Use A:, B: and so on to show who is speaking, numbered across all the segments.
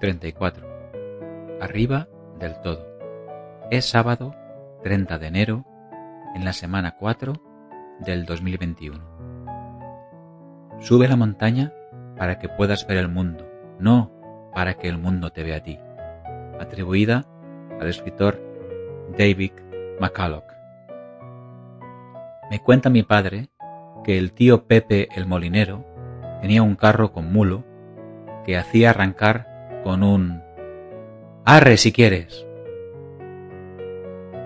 A: 34. Arriba del todo. Es sábado 30 de enero en la semana 4 del 2021. Sube la montaña para que puedas ver el mundo, no para que el mundo te vea a ti. Atribuida al escritor David McCulloch. Me cuenta mi padre que el tío Pepe el molinero tenía un carro con mulo que hacía arrancar con un arre si quieres.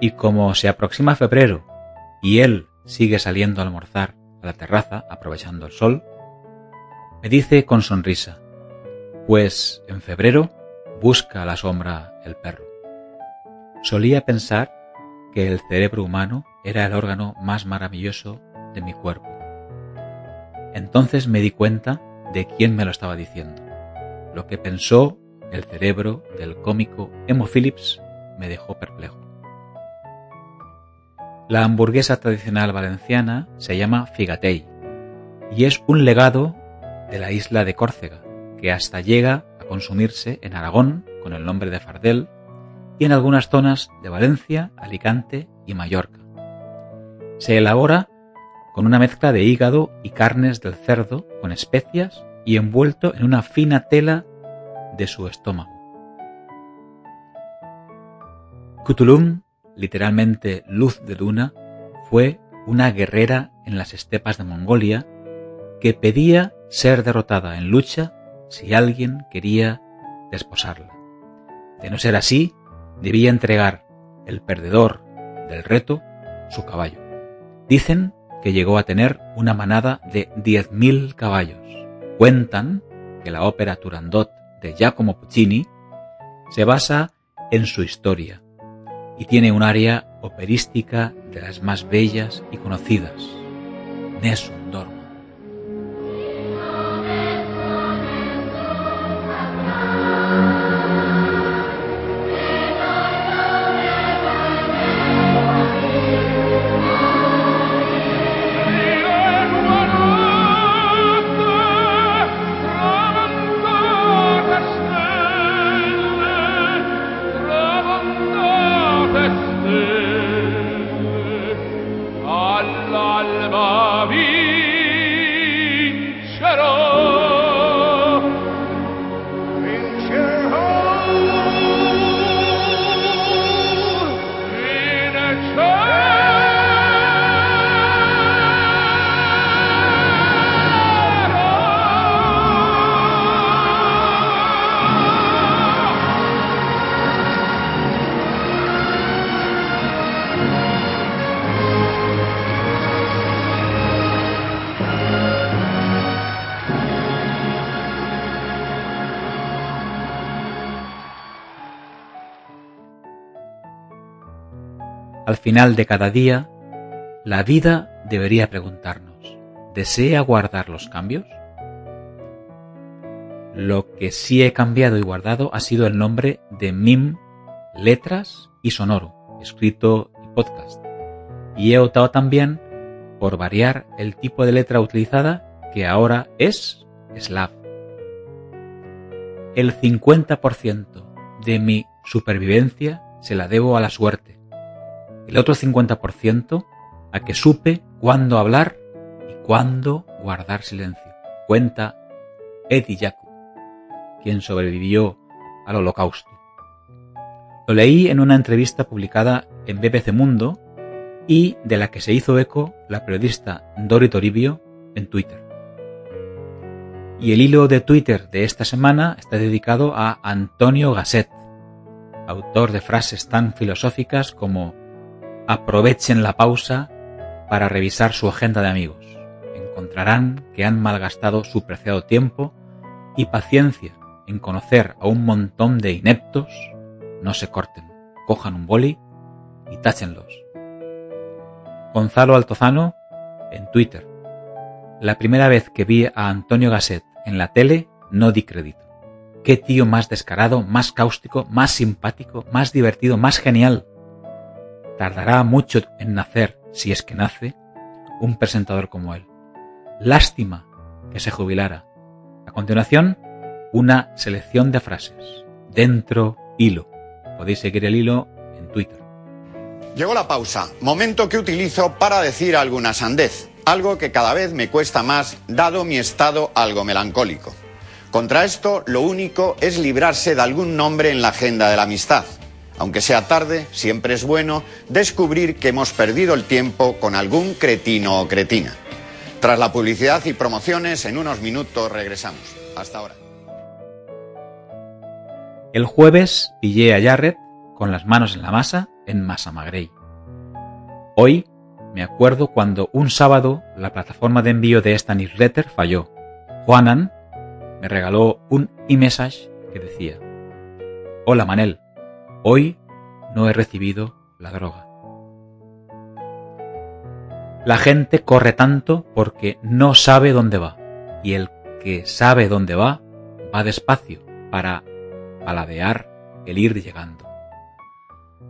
A: Y como se aproxima febrero y él sigue saliendo a almorzar a la terraza aprovechando el sol, me dice con sonrisa, pues en febrero busca a la sombra el perro. Solía pensar que el cerebro humano era el órgano más maravilloso de mi cuerpo. Entonces me di cuenta de quién me lo estaba diciendo. Lo que pensó el cerebro del cómico Emo Phillips me dejó perplejo. La hamburguesa tradicional valenciana se llama figatei y es un legado de la isla de Córcega, que hasta llega a consumirse en Aragón con el nombre de fardel y en algunas zonas de Valencia, Alicante y Mallorca. Se elabora con una mezcla de hígado y carnes del cerdo con especias y envuelto en una fina tela de su estómago. Cthulhu, literalmente luz de luna, fue una guerrera en las estepas de Mongolia que pedía ser derrotada en lucha si alguien quería desposarla. De no ser así, debía entregar el perdedor del reto su caballo. Dicen que llegó a tener una manada de 10.000 caballos. Cuentan que la ópera Turandot Giacomo Puccini se basa en su historia y tiene un área operística de las más bellas y conocidas, Nessun la Al final de cada día, la vida debería preguntarnos, ¿desea guardar los cambios? Lo que sí he cambiado y guardado ha sido el nombre de MIM, letras y sonoro, escrito y podcast. Y he optado también por variar el tipo de letra utilizada que ahora es Slav. El 50% de mi supervivencia se la debo a la suerte el otro 50% a que supe cuándo hablar y cuándo guardar silencio. Cuenta Eddie Yaku, quien sobrevivió al holocausto. Lo leí en una entrevista publicada en BBC Mundo y de la que se hizo eco la periodista Dori Toribio en Twitter. Y el hilo de Twitter de esta semana está dedicado a Antonio Gasset, autor de frases tan filosóficas como aprovechen la pausa para revisar su agenda de amigos. Encontrarán que han malgastado su preciado tiempo y paciencia en conocer a un montón de ineptos. No se corten, cojan un boli y táchenlos. Gonzalo Altozano en Twitter. La primera vez que vi a Antonio Gasset en la tele no di crédito. Qué tío más descarado, más cáustico, más simpático, más divertido, más genial tardará mucho en nacer, si es que nace, un presentador como él. Lástima que se jubilara. A continuación, una selección de frases. Dentro hilo. Podéis seguir el hilo en Twitter.
B: Llegó la pausa, momento que utilizo para decir alguna sandez, algo que cada vez me cuesta más dado mi estado algo melancólico. Contra esto, lo único es librarse de algún nombre en la agenda de la amistad. Aunque sea tarde, siempre es bueno descubrir que hemos perdido el tiempo con algún cretino o cretina. Tras la publicidad y promociones, en unos minutos regresamos. Hasta ahora.
A: El jueves pillé a Jarrett con las manos en la masa en Massamagrey. Hoy me acuerdo cuando un sábado la plataforma de envío de esta newsletter falló. Juanan me regaló un e-message que decía, Hola Manel, hoy no he recibido la droga. La gente corre tanto porque no sabe dónde va, y el que sabe dónde va, va despacio para paladear el ir llegando.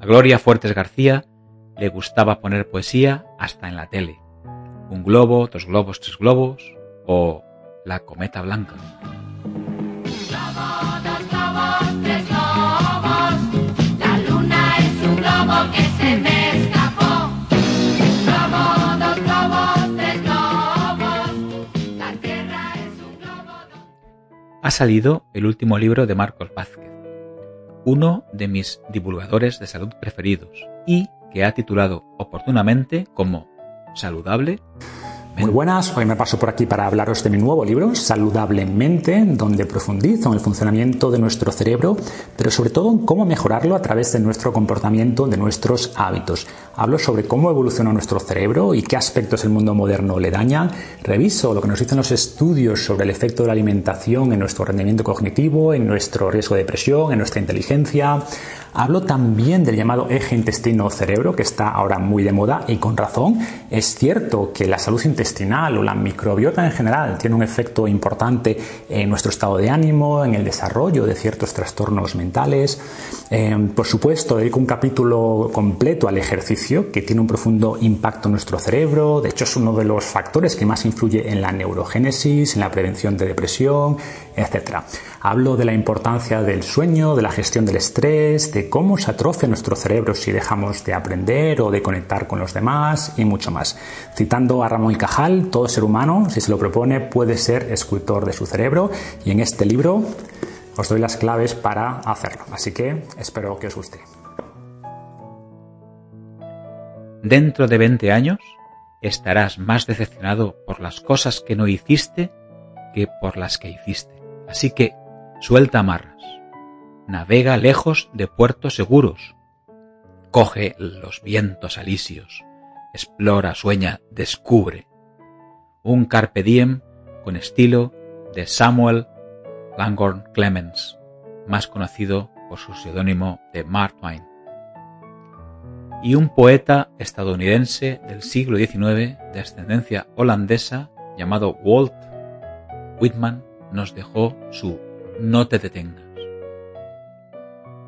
A: A Gloria Fuertes García le gustaba poner poesía hasta en la tele. Un globo, dos globos, tres globos o la cometa blanca. Ha salido el último libro de Marcos Vázquez, uno de mis divulgadores de salud preferidos, y que ha titulado oportunamente como Saludable
C: muy buenas, hoy me paso por aquí para hablaros de mi nuevo libro, Saludablemente, donde profundizo en el funcionamiento de nuestro cerebro, pero sobre todo en cómo mejorarlo a través de nuestro comportamiento, de nuestros hábitos. Hablo sobre cómo evoluciona nuestro cerebro y qué aspectos el mundo moderno le dañan. Reviso lo que nos dicen los estudios sobre el efecto de la alimentación en nuestro rendimiento cognitivo, en nuestro riesgo de depresión, en nuestra inteligencia. Hablo también del llamado eje intestino-cerebro, que está ahora muy de moda y con razón. Es cierto que la salud intestinal o la microbiota en general tiene un efecto importante en nuestro estado de ánimo, en el desarrollo de ciertos trastornos mentales. Eh, por supuesto, dedico un capítulo completo al ejercicio, que tiene un profundo impacto en nuestro cerebro. De hecho, es uno de los factores que más influye en la neurogénesis, en la prevención de depresión, etc. Hablo de la importancia del sueño, de la gestión del estrés, cómo se atrofia nuestro cerebro si dejamos de aprender o de conectar con los demás y mucho más. Citando a Ramón y Cajal, todo ser humano, si se lo propone, puede ser escultor de su cerebro y en este libro os doy las claves para hacerlo. Así que espero que os guste.
A: Dentro de 20 años estarás más decepcionado por las cosas que no hiciste que por las que hiciste. Así que suelta amarras, navega lejos de puertos seguros, coge los vientos alisios, explora, sueña, descubre. Un carpe diem con estilo de Samuel Langhorne Clemens, más conocido por su seudónimo de Mark Twain. Y un poeta estadounidense del siglo XIX de ascendencia holandesa llamado Walt Whitman nos dejó su no te detengas.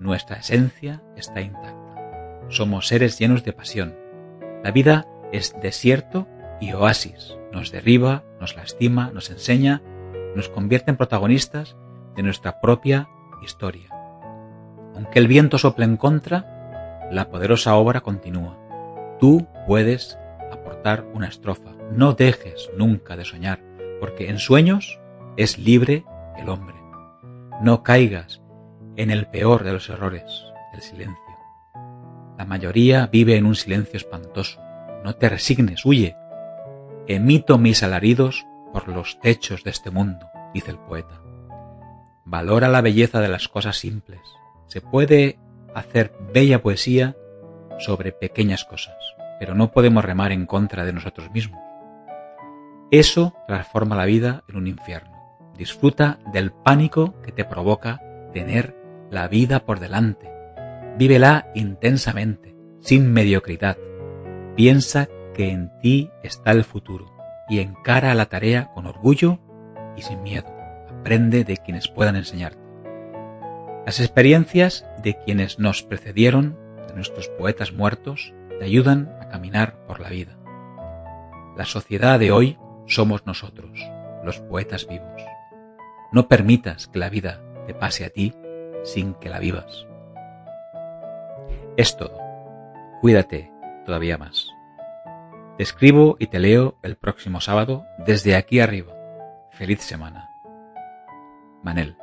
A: nuestra esencia está intacta. Somos seres llenos de pasión. La vida es desierto y oasis. Nos derriba, nos lastima, nos enseña, nos convierte en protagonistas de nuestra propia historia. Aunque el viento sople en contra, la poderosa obra continúa. Tú puedes aportar una estrofa. No dejes nunca de soñar, porque en sueños es libre el hombre. No caigas en el peor de los errores, el silencio. La mayoría vive en un silencio espantoso. No te resignes, huye. Emito mis alaridos por los techos de este mundo, dice el poeta. Valora la belleza de las cosas simples. Se puede hacer bella poesía sobre pequeñas cosas, pero no podemos remar en contra de nosotros mismos. Eso transforma la vida en un infierno. Disfruta del pánico que te provoca tener la vida por delante. Vívela intensamente, sin mediocridad. Piensa que en ti está el futuro y encara la tarea con orgullo y sin miedo. Aprende de quienes puedan enseñarte. Las experiencias de quienes nos precedieron, de nuestros poetas muertos, te ayudan a caminar por la vida. La sociedad de hoy somos nosotros, los poetas vivos. No permitas que la vida te pase a ti sin que la vivas. Es todo. Cuídate todavía más. Te escribo y te leo el próximo sábado desde aquí arriba. Feliz semana. Manel.